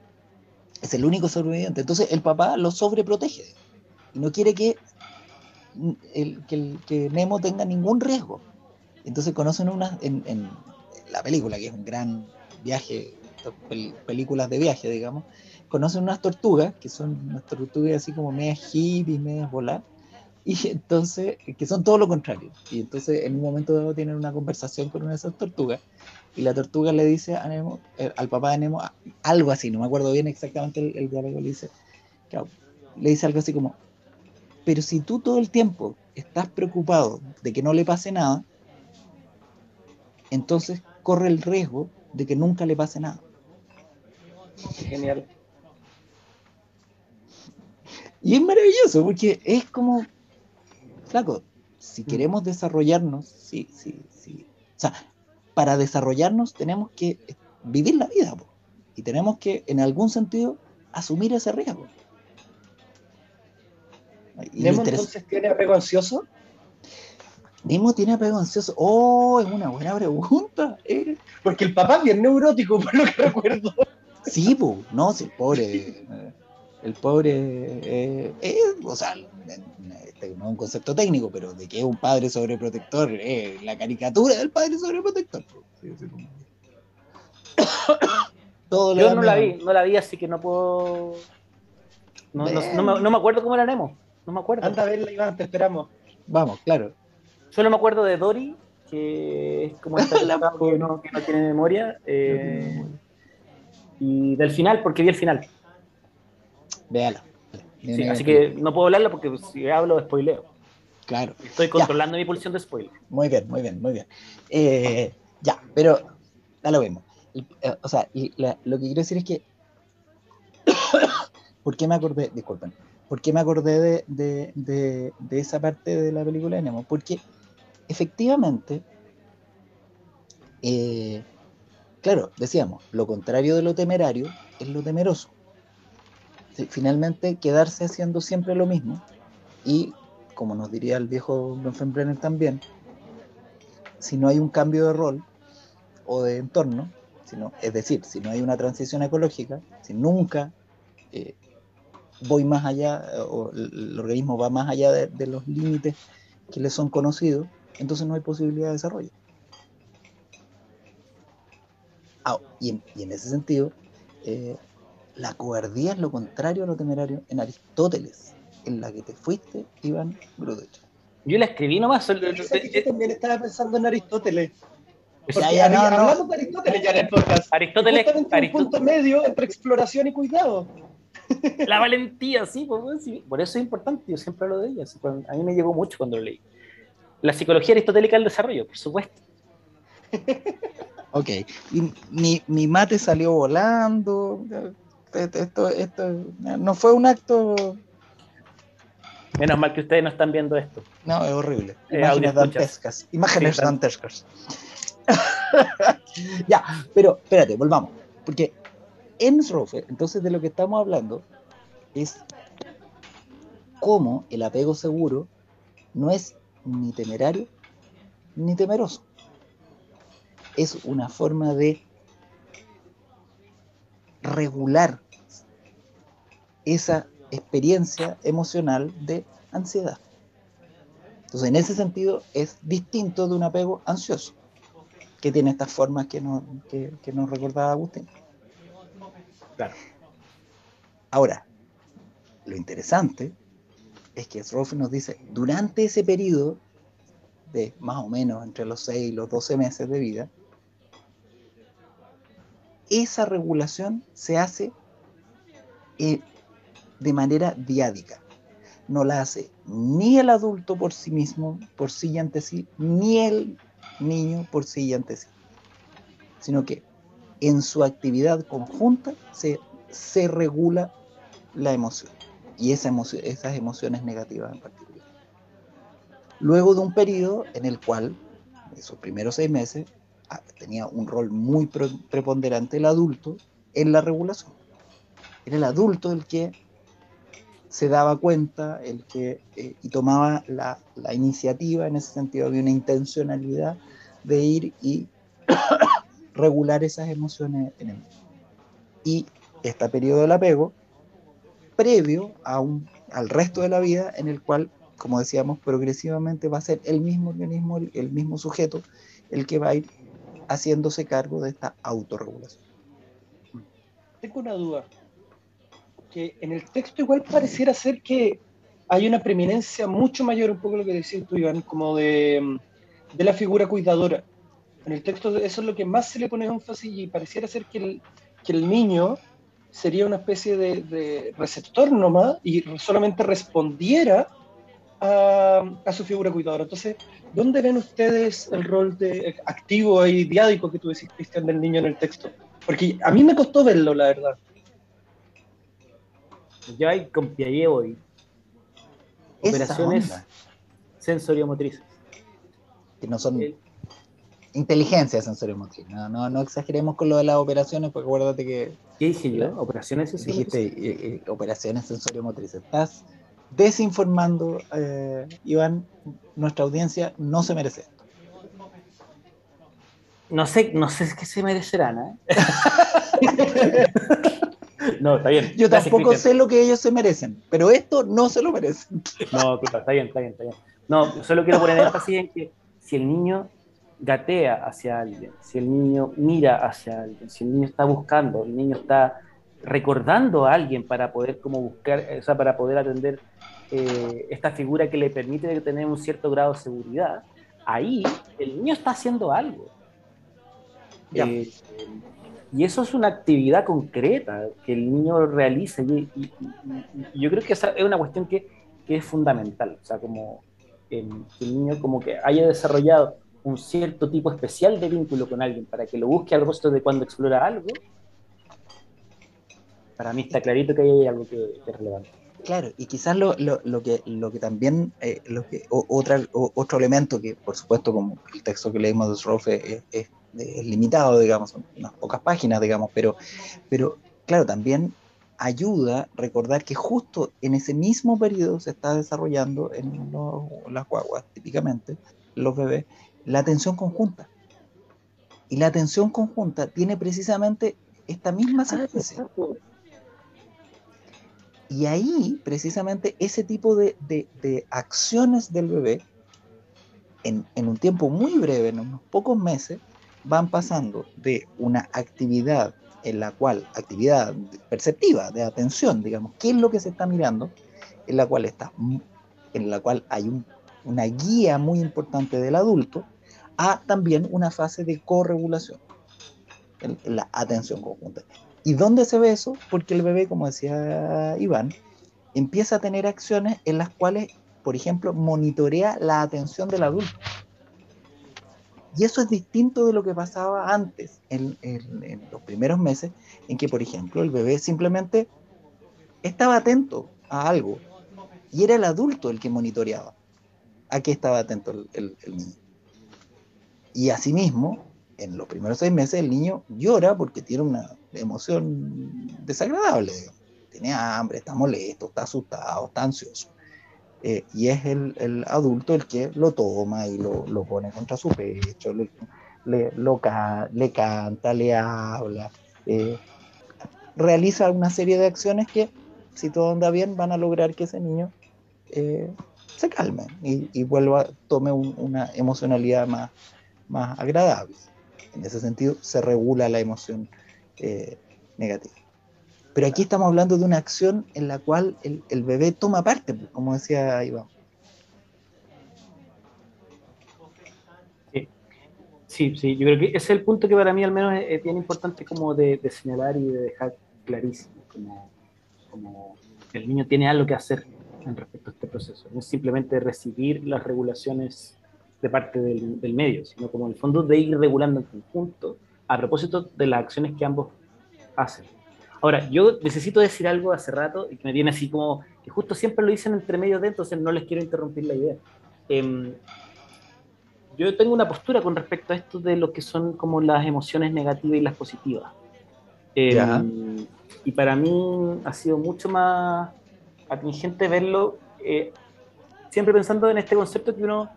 es el único sobreviviente. Entonces, el papá lo sobreprotege y no quiere que, el, que, el- que Nemo tenga ningún riesgo. Entonces, conocen una, en, en la película, que es un gran viaje, pel- películas de viaje, digamos, conocen unas tortugas, que son unas tortugas así como medias hippies, medias voladas, y entonces, que son todo lo contrario. Y entonces, en un momento dado, tienen una conversación con una de esas tortugas, y la tortuga le dice a Nemo, eh, al papá de Nemo, algo así, no me acuerdo bien exactamente el, el diálogo, le dice, claro, le dice algo así como, pero si tú todo el tiempo estás preocupado de que no le pase nada, entonces corre el riesgo de que nunca le pase nada. genial. Y es maravilloso porque es como, flaco, si queremos desarrollarnos, sí, sí, sí. O sea, para desarrollarnos tenemos que vivir la vida po, y tenemos que, en algún sentido, asumir ese riesgo. Y ¿Nemo entonces tiene apego ansioso? Nemo tiene apego ansioso. Oh, es una buena pregunta. eh. Porque el papá es bien neurótico, por lo que recuerdo. Sí, po, no, si el pobre, eh, el pobre, eh, eh, o sea, este no es un concepto técnico, pero de que es un padre sobreprotector, eh, la caricatura del padre sobreprotector. Sí, sí, como- Todo Yo no la vi, no la vi, así que no puedo. No, no, no me, no me acuerdo cómo era Nemo. No me acuerdo. Anda a verla, Iván, te esperamos. Vamos, claro. Solo me acuerdo de Dory, que es como esta La que, no, que no tiene memoria. eh, y del final, porque vi el final. Véala. Sí, así que no puedo hablarlo porque si hablo, spoileo. Claro. Estoy controlando mi pulsión de spoiler. Muy bien, muy bien, muy bien. Eh, ya, pero da lo. Y, eh, o sea, la- lo que quiero decir es que. ¿Por qué me acordé? Disculpen. ¿Por qué me acordé de, de- de- de esa parte de la película de Nemo? Porque efectivamente. eh, claro, decíamos, lo contrario de lo temerario es lo temeroso. finalmente quedarse haciendo siempre lo mismo y, como nos diría el viejo Brenner también, si no hay un cambio de rol o de entorno, sino, es decir, si no hay una transición ecológica, si nunca eh, voy más allá, o el, organismo va más allá de, los límites que le son conocidos, entonces no hay posibilidad de desarrollo. Ah, y, en, ese sentido, eh, la cobardía es lo contrario a lo temerario en Aristóteles, en la que te fuiste, Iván Grudich. Yo la escribí nomás. Yo también estaba pensando en Aristóteles. Ya, ya, no, hablamos de Aristóteles ya en el podcast. Aristóteles. un punto medio entre exploración y cuidado. La valentía, sí, pues, sí, por eso es importante, yo siempre hablo de ella. A mí me llegó mucho cuando lo leí. La psicología aristotélica del desarrollo, por supuesto. Ok, y mi, mi mate salió volando. Esto, esto no fue un acto Menos mal que ustedes no están viendo esto. No, es horrible. Eh, Imágenes dantescas. Imágenes dantescas. ya, pero espérate, volvamos. Porque en Rofer, entonces de lo que estamos hablando es cómo el apego seguro no es ni temerario ni temeroso. Es una forma de regular esa experiencia emocional de ansiedad. Entonces, en ese sentido, es distinto de un apego ansioso, que tiene estas formas que, no, que, nos recordaba Agustín. Claro. Ahora, lo interesante es que Sroff nos dice, durante ese periodo de más o menos entre los 6 y los 12 meses de vida, esa regulación se hace eh, de manera diádica. No la hace ni el adulto por sí mismo, por sí y ante sí, ni el niño por sí y ante sí, sino que en su actividad conjunta se, se regula la emoción y esas emociones negativas en particular. Luego de un periodo en el cual, esos primeros seis meses, ah, tenía un rol muy preponderante el adulto en la regulación. Era el adulto el que se daba cuenta el que, eh, y tomaba la, iniciativa, en ese sentido había una intencionalidad de ir y regular esas emociones en él. Y este periodo del apego, previo a un, al resto de la vida, en el cual, como decíamos, progresivamente va a ser el mismo organismo, el mismo sujeto, el que va a ir haciéndose cargo de esta autorregulación. Tengo una duda que en el texto igual pareciera ser que hay una preeminencia mucho mayor, un poco lo que decías tú, Iván, como de, de la figura cuidadora. En el texto eso es lo que más se le pone énfasis y pareciera ser que el, que el niño sería una especie de, receptor nomás y solamente respondiera a, a, su figura cuidadora. Entonces, ¿dónde ven ustedes el rol de activo y diádico que tú decís, Cristian, del niño en el texto? Porque a mí me costó verlo, la verdad ya hay con Piaget hoy operaciones sensoriomotrices. Que no son inteligencia sensoriomotriz. No, no, no exageremos con lo de las operaciones, porque acuérdate que. ¿Qué dije yo? ¿Operaciones Dijiste eh, eh, operaciones sensoriomotrices. Estás desinformando, eh, Iván. Nuestra audiencia no se merece esto. No sé, no sé qué se merecerán, ¿eh? No, está bien. Yo tampoco sé lo que ellos se merecen, pero esto no se lo merecen. No, está bien, está bien, está bien. No, solo quiero poner énfasis en que si el niño gatea hacia alguien, si el niño mira hacia alguien, si el niño está buscando, el niño está recordando a alguien para poder como buscar, o sea, para poder atender eh, esta figura que le permite tener un cierto grado de seguridad, ahí el niño está haciendo algo. Eh, y eso es una actividad concreta que el niño realiza. Y, yo creo que esa es una cuestión que, que es fundamental. O sea, como que el niño como que haya desarrollado un cierto tipo especial de vínculo con alguien para que lo busque al rostro de cuando explora algo, para mí está clarito que hay algo que, es relevante. Claro, y quizás lo, lo, lo, que, lo que también, eh, lo que, otra, otro elemento que, por supuesto, como el texto que leímos de Srofe es, es limitado, digamos, unas pocas páginas, digamos, pero, pero claro, también ayuda recordar que justo en ese mismo periodo se está desarrollando en las guaguas, típicamente, los bebés, la atención conjunta. Y la atención conjunta tiene precisamente esta misma ah, secuencia. Y ahí, precisamente, ese tipo de, acciones del bebé, en, en, un tiempo muy breve, en unos pocos meses, van pasando de una actividad en la cual, actividad perceptiva, de atención, digamos, qué es lo que se está mirando, en la cual está, en la cual hay una guía muy importante del adulto, a también una fase de corregulación, la atención conjunta. ¿Y dónde se ve eso? Porque el bebé, como decía Iván, empieza a tener acciones en las cuales, por ejemplo, monitorea la atención del adulto. Y eso es distinto de lo que pasaba antes, en, los primeros meses, en que, por ejemplo, el bebé simplemente estaba atento a algo y era el adulto el que monitoreaba a qué estaba atento el, niño. Y asimismo, en los primeros seis meses, el niño llora porque tiene una emoción desagradable. Tiene hambre, está molesto, está asustado, está ansioso. Eh, y es el, adulto el que lo toma y lo, pone contra su pecho, le, le, le canta, le habla, eh, realiza una serie de acciones que, si todo anda bien, van a lograr que ese niño eh, se calme y, vuelva, tome una emocionalidad más, más agradable. En ese sentido, se regula la emoción negativa. Pero aquí estamos hablando de una acción en la cual el, bebé toma parte, pues, como decía Iván. Sí. sí, yo creo que ese es el punto que para mí al menos es, bien importante como de, señalar y de dejar clarísimo, como, como el niño tiene algo que hacer en respecto a este proceso, no es simplemente recibir las regulaciones de parte del, del medio, sino como en el fondo de ir regulando en conjunto a propósito de las acciones que ambos hacen. Ahora, yo necesito decir algo hace rato y que me viene así como que justo siempre lo dicen entre medio de, entonces no les quiero interrumpir la idea. Em, yo tengo una postura con respecto a esto de lo que son como las emociones negativas y las positivas. Em, y para mí ha sido mucho más atingente verlo, eh, siempre pensando en este concepto que uno,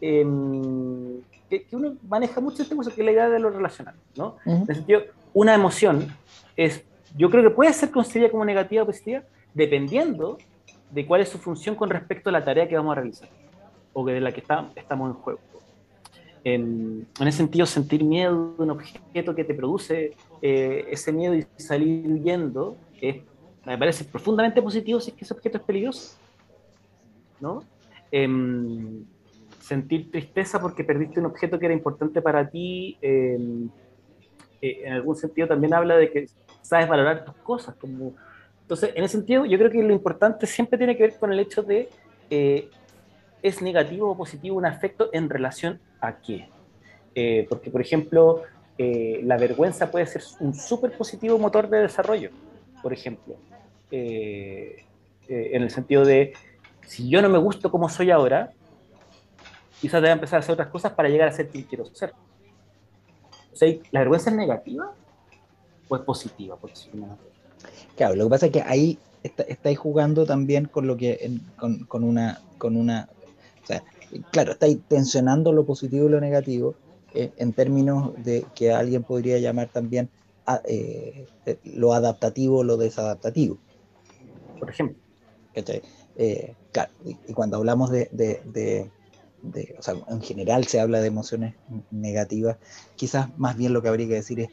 em, que, uno maneja mucho este concepto, que es la idea de lo relacional, ¿no? En el sentido, una emoción es yo creo que puede ser concebida como negativa o positiva dependiendo de cuál es su función con respecto a la tarea que vamos a realizar o de la que está, estamos en juego. En, ese sentido, sentir miedo de un objeto que te produce eh, ese miedo y salir huyendo, me parece profundamente positivo si es que ese objeto es peligroso. ¿no? Em, sentir tristeza porque perdiste un objeto que era importante para ti, em, eh, en algún sentido también habla de que sabes valorar tus cosas. Como... Entonces, en ese sentido, yo creo que lo importante siempre tiene que ver con el hecho de, eh, ¿es negativo o positivo un afecto en relación a qué? Eh, porque, por ejemplo, eh, la vergüenza puede ser un súper positivo motor de desarrollo, por ejemplo. en el sentido de, si yo no me gusto como soy ahora, quizás deba empezar a hacer otras cosas para llegar a ser quien quiero ser. O sea, ¿la vergüenza es negativa? pues positiva, por Claro, lo que pasa es que ahí estáis jugando también con lo que, con, una, con una, o sea, claro, estáis tensionando lo positivo y lo negativo eh, en términos de que alguien podría llamar también eh, lo adaptativo o lo desadaptativo. Por ejemplo. Eh, claro, y, cuando hablamos de, de, o sea, en general se habla de emociones negativas, quizás más bien lo que habría que decir es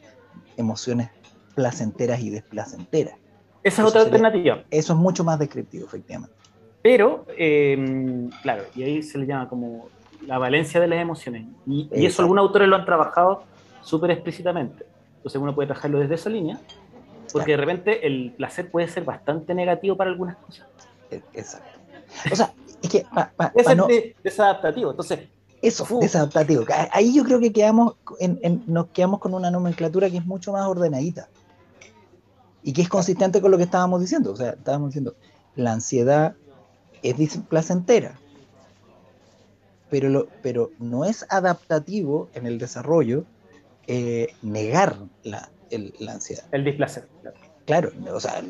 emociones placenteras y desplacenteras. Esa es otra alternativa. Eso es mucho más descriptivo, efectivamente. Pero, em, claro, y ahí se le llama como la valencia de las emociones. Y, eso algunos autores lo han trabajado súper explícitamente. Entonces uno puede trabajarlo desde esa línea, porque de repente el placer puede ser bastante negativo para algunas cosas. E, exacto. O sea, es que... es desadaptativo. Entonces, eso, desadaptativo. Ahí yo creo que quedamos nos quedamos con una nomenclatura que es mucho más ordenadita y que es consistente con lo que estábamos diciendo. O sea, estábamos diciendo, la ansiedad es placentera, pero, lo, pero no es adaptativo en el desarrollo eh, negar la, la, ansiedad. El displacer. claro, o sea,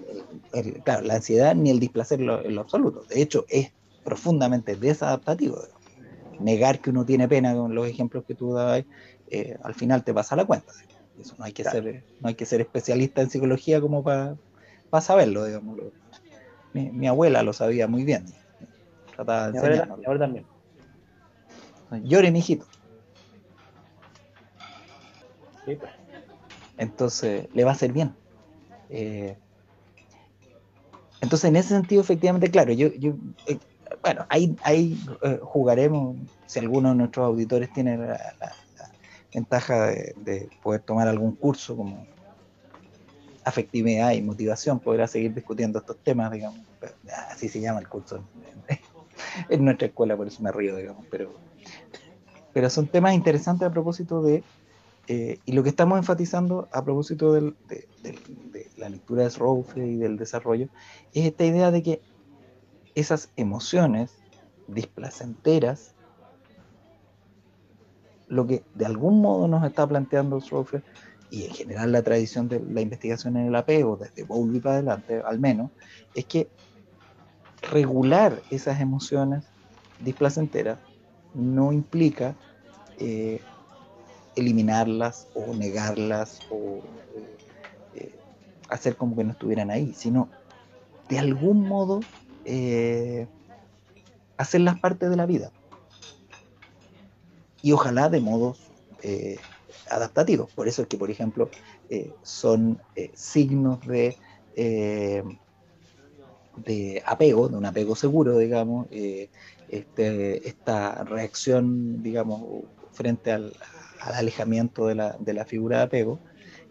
claro, la ansiedad ni el displacer en lo, absoluto. De hecho, es profundamente desadaptativo. Negar que uno tiene pena con los ejemplos que tú dabas, eh, al final te pasa la cuenta. Eso no hay que ser, no hay que ser especialista en psicología como para saberlo, digamos. Mi, abuela lo sabía muy bien. Trataba de mi abuela también. Llore, mijito. Pues. Entonces, le va a hacer bien. Eh, entonces, en ese sentido, efectivamente, claro, yo, yo eh, bueno, ahí, ahí eh, jugaremos, si alguno de nuestros auditores tiene la, ventaja de, poder tomar algún curso como afectividad y motivación, podrá seguir discutiendo estos temas, digamos, así se llama el curso en nuestra escuela, por eso me río, digamos, pero, pero son temas interesantes a propósito de eh, y lo que estamos enfatizando a propósito de, la lectura de Srofe y del desarrollo es esta idea de que esas emociones displacenteras, lo que de algún modo nos está planteando Srofe y en general la tradición de la investigación en el apego, desde Bowlby para adelante al menos, es que regular esas emociones displacenteras no implica eh, eliminarlas o negarlas o eh, hacer como que no estuvieran ahí, sino de algún modo eh, hacerlas parte de la vida. Y ojalá de modos eh, adaptativos. Por eso es que, por ejemplo, son signos de, de apego, de un apego seguro, digamos, este, esta reacción, digamos, frente al, al alejamiento de la, de la figura de apego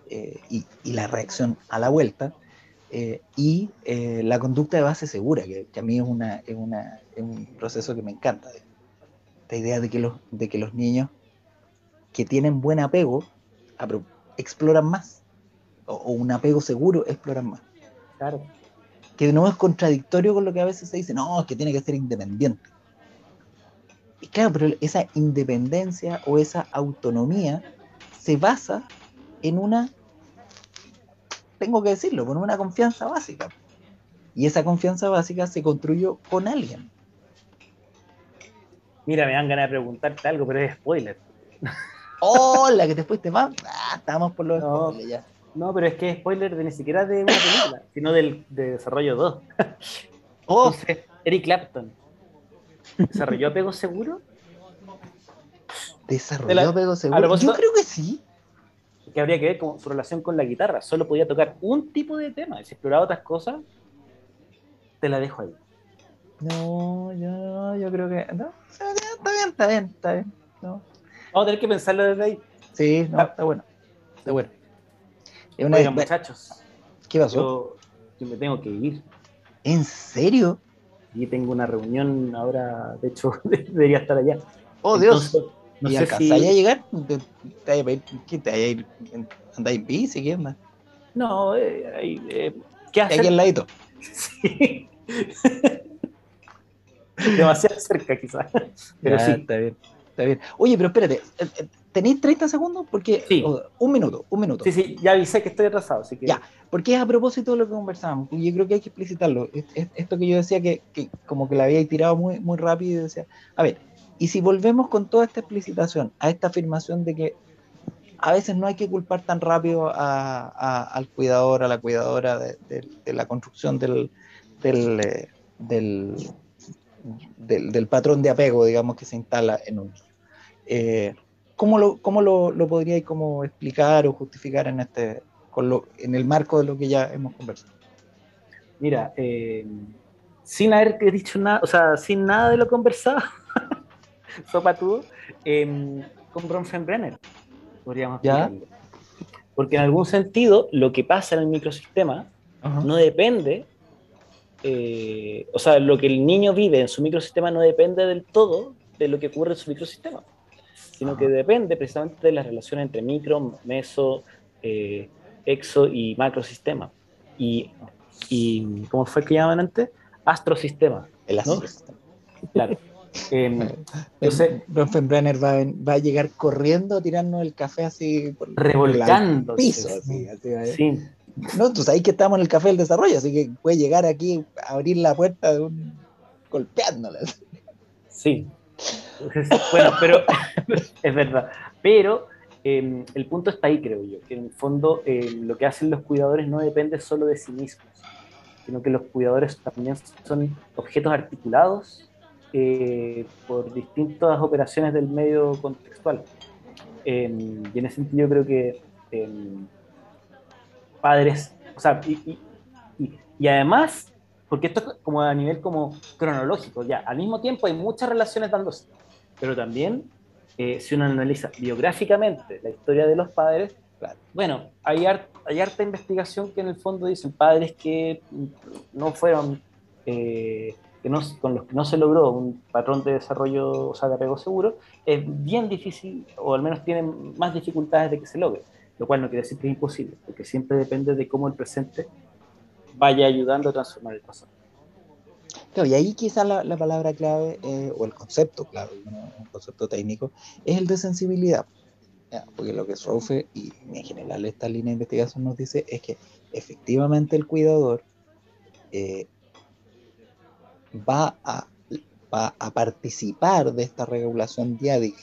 eh, y, y, la reacción a la vuelta, eh, y eh, la conducta de base segura, que, que a mí es, una, es, una, es, un proceso que me encanta. Esta idea de que los, de que los niños que tienen buen apego exploran más, o, o, un apego seguro exploran más. Claro. Que no es contradictorio con lo que a veces se dice, no, es que tiene que ser independiente. Y claro, pero esa independencia o esa autonomía se basa en una, tengo que decirlo, con una confianza básica. Y esa confianza básica se construyó con alguien. Mira, me dan ganas de preguntarte algo, pero es spoiler. Hola, que después te va. Ah, estamos por los no, spoilers ya. No, pero es que es spoiler de ni siquiera de una película, sino del de desarrollo 2. Oh. Eric Clapton ¿Desarrolló apego seguro? ¿Desarrolló apego seguro? Yo creo que sí. Que habría que ver con su relación con la guitarra. Solo podía tocar un tipo de tema. Si exploraba otras cosas, te la dejo ahí. No, yo, yo creo que. No, está bien, está bien, está bien. No. Vamos a tener que pensarlo desde ahí. Sí, no, está bueno. Está bueno. Es una... muchachos. ¿Qué pasó? yo me tengo que ir. ¿En serio? y tengo una reunión ahora, de hecho, debería estar allá. Oh, Dios. No ¿Y sé si... a llegar? ¿Te, te, te, ¿Qué te? ¿Andáis en bici? ¿Qué onda? No, eh, eh, ¿qué haces? Aquí al ladito. Sí. Demasiado cerca, quizás. Pero sí. Está bien, está bien. Oye, pero espérate, eh, eh, ¿tenéis 30 segundos? Porque. Sí. Un minuto, un minuto. Sí, sí, ya avisé que estoy atrasado, así que. Ya, porque es a propósito de lo que conversábamos, y yo creo que hay que explicitarlo. Esto que yo decía que, que como que la había tirado muy, muy rápido y decía, a ver, y si volvemos con toda esta explicitación a esta afirmación de que a veces no hay que culpar tan rápido a, a, al cuidador, a la cuidadora de, de, de la construcción del, del, eh, del, del, patrón de apego, digamos, que se instala en uno. Eh, ¿Cómo, lo, cómo lo, lo podríais explicar o justificar en este, en el marco de lo que ya hemos conversado. Mira, eh, sin haber dicho nada, o sea, sin nada de lo conversado, sopa tú, eh, con Bronfenbrenner, podríamos explicarlo. Porque en algún sentido, lo que pasa en el microsistema no depende, eh, o sea, lo que el niño vive en su microsistema no depende del todo de lo que ocurre en su microsistema, sino que depende precisamente de la relación entre micro, meso, eh, exo y macrosistema. Y, y ¿cómo fue que llamaban antes? Astrosistema. El astrosistema. ¿no? Claro. Eh, entonces, Brenner va, va, a llegar corriendo a tirarnos el café así por revolcando piso. Así, así, sí. No, tú sabes que estamos en el café del desarrollo, así que puede llegar aquí a abrir la puerta de un... golpeándola. Sí. Bueno, pero es verdad. Pero em, el punto está ahí, creo yo, que en el fondo em, lo que hacen los cuidadores no depende solo de sí mismos, sino que los cuidadores también son objetos articulados eh, por distintas operaciones del medio contextual. Em, y en ese sentido creo que padres, o sea, y, y, además, porque esto es como a nivel como cronológico, ya, al mismo tiempo hay muchas relaciones dándose, pero también eh, si uno analiza biográficamente la historia de los padres, bueno, hay, hay harta investigación que en el fondo dicen padres que no fueron, eh, que no, con los que no se logró un patrón de desarrollo, o sea, de apego seguro, es bien difícil, o al menos tienen más dificultades de que se logre lo cual no quiere decir que es imposible, porque siempre depende de cómo el presente vaya ayudando a transformar el pasado. Claro, y ahí quizás la, palabra clave, eh, o el concepto clave, un concepto técnico, es el de sensibilidad. Porque lo que Sroufe y en general esta línea de investigación nos dice es que efectivamente el cuidador eh, va, a, participar de esta regulación diádica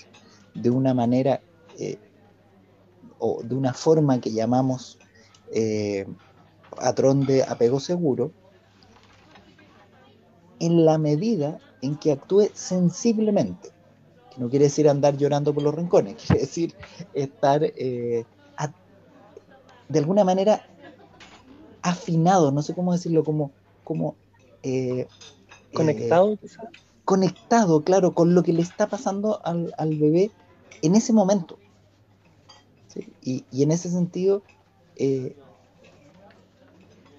de una manera eh, o de una forma que llamamos eh, patrón de apego seguro, en la medida en que actúe sensiblemente, que no quiere decir andar llorando por los rincones, quiere decir estar eh, de alguna manera afinado, no sé cómo decirlo, como, como eh, conectado, conectado, claro, con lo que le está pasando al, al bebé en ese momento. Y, en ese sentido, eh,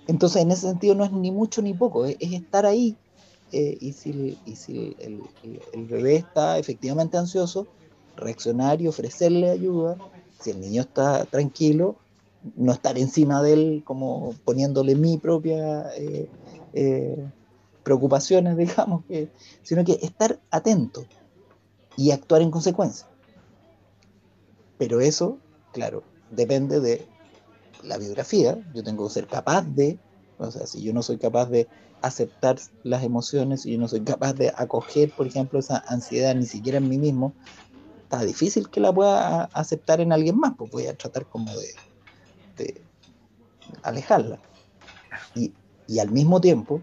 entonces en ese sentido no es ni mucho ni poco, es, estar ahí. Eh, y si, el, bebé está efectivamente ansioso, reaccionar y ofrecerle ayuda. Si el niño está tranquilo, no estar encima de él como poniéndole mi propia eh, preocupaciones, digamos, que, sino que estar atento y actuar en consecuencia. Pero eso claro, depende de la biografía. Yo tengo que ser capaz de, o sea, si yo no soy capaz de aceptar las emociones, si yo no soy capaz de acoger, por ejemplo, esa ansiedad ni siquiera en mí mismo, está difícil que la pueda aceptar en alguien más, pues voy a tratar como de, alejarla. Y, y, al mismo tiempo,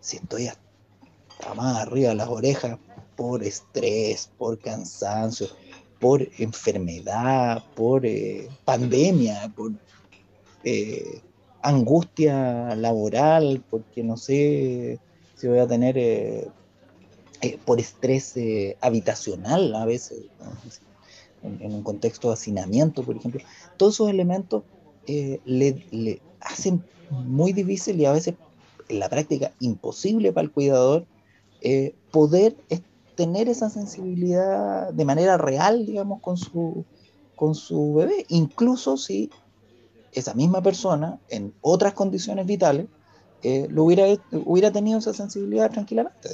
si estoy hasta más arriba las orejas por estrés, por cansancio, por enfermedad, por eh, pandemia, por eh, angustia laboral, porque no sé si voy a tener eh, por estrés habitacional a veces, en, un contexto de hacinamiento, por ejemplo. Todos esos elementos le, hacen muy difícil y a veces en la práctica imposible para el cuidador poder tener esa sensibilidad de manera real, digamos, con su, con su bebé, incluso si esa misma persona, en otras condiciones vitales, eh, lo hubiera, hubiera tenido esa sensibilidad tranquilamente.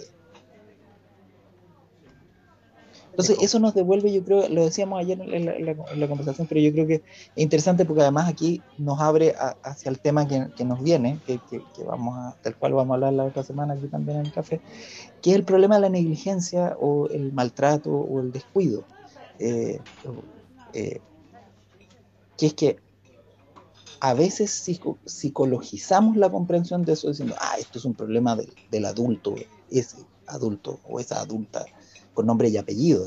Entonces, eso nos devuelve, yo creo, lo decíamos ayer en la, conversación, pero yo creo que es interesante porque además aquí nos abre hacia el tema que, nos viene, que, vamos a, del cual vamos a hablar la otra semana aquí también en el café, que es el problema de la negligencia o el maltrato o el descuido. Eh, eh, que es que a veces psicologizamos la comprensión de eso diciendo, ah, esto es un problema del adulto, ese adulto o esa adulta con nombre y apellido.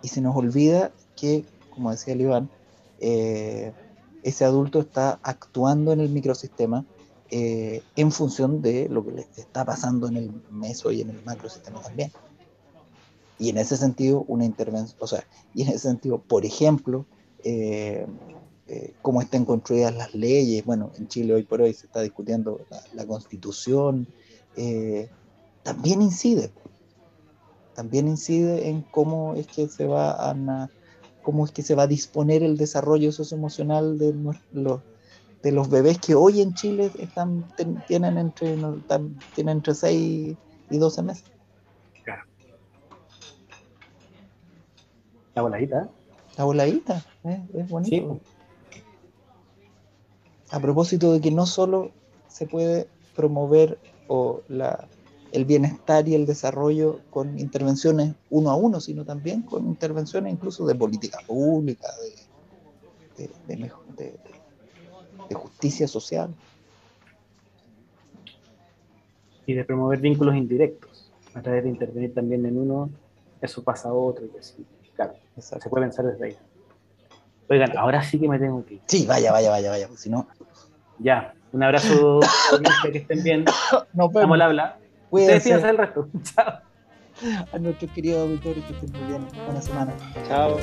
Y se nos olvida que, como decía el Iván, eh, ese adulto está actuando en el microsistema eh, en función de lo que le está pasando en el meso y en el macrosistema también. Y en ese sentido, una intervención, o sea, y en ese sentido, por ejemplo, eh, cómo están construidas las leyes, bueno, en Chile hoy por hoy se está discutiendo la constitución, también incide también incide en cómo es que se va a, cómo es que se va a disponer el desarrollo socioemocional de los de los bebés que hoy en Chile están tienen entre tienen entre 6 y 12 meses. Claro. La voladita. La voladita, ¿eh? es bonito. a propósito de que no solo se puede promover o la, el bienestar y el desarrollo con intervenciones uno a uno, sino también con intervenciones incluso de política pública, de, de, justicia social. Y de promover vínculos indirectos, a través de intervenir también en uno, eso pasa a otro, y así. Claro, Exacto. se puede pensar desde ahí. Oigan, ahora sí que me tengo que ir. Sí, vaya, vaya, vaya, vaya, porque si no, Ya, un abrazo, que estén bien. nos Estamos al habla. Ustedes Cuídense fíjense del resto. Chao. a nuestros queridos auditores que estén muy bien. Buena semana. Chao.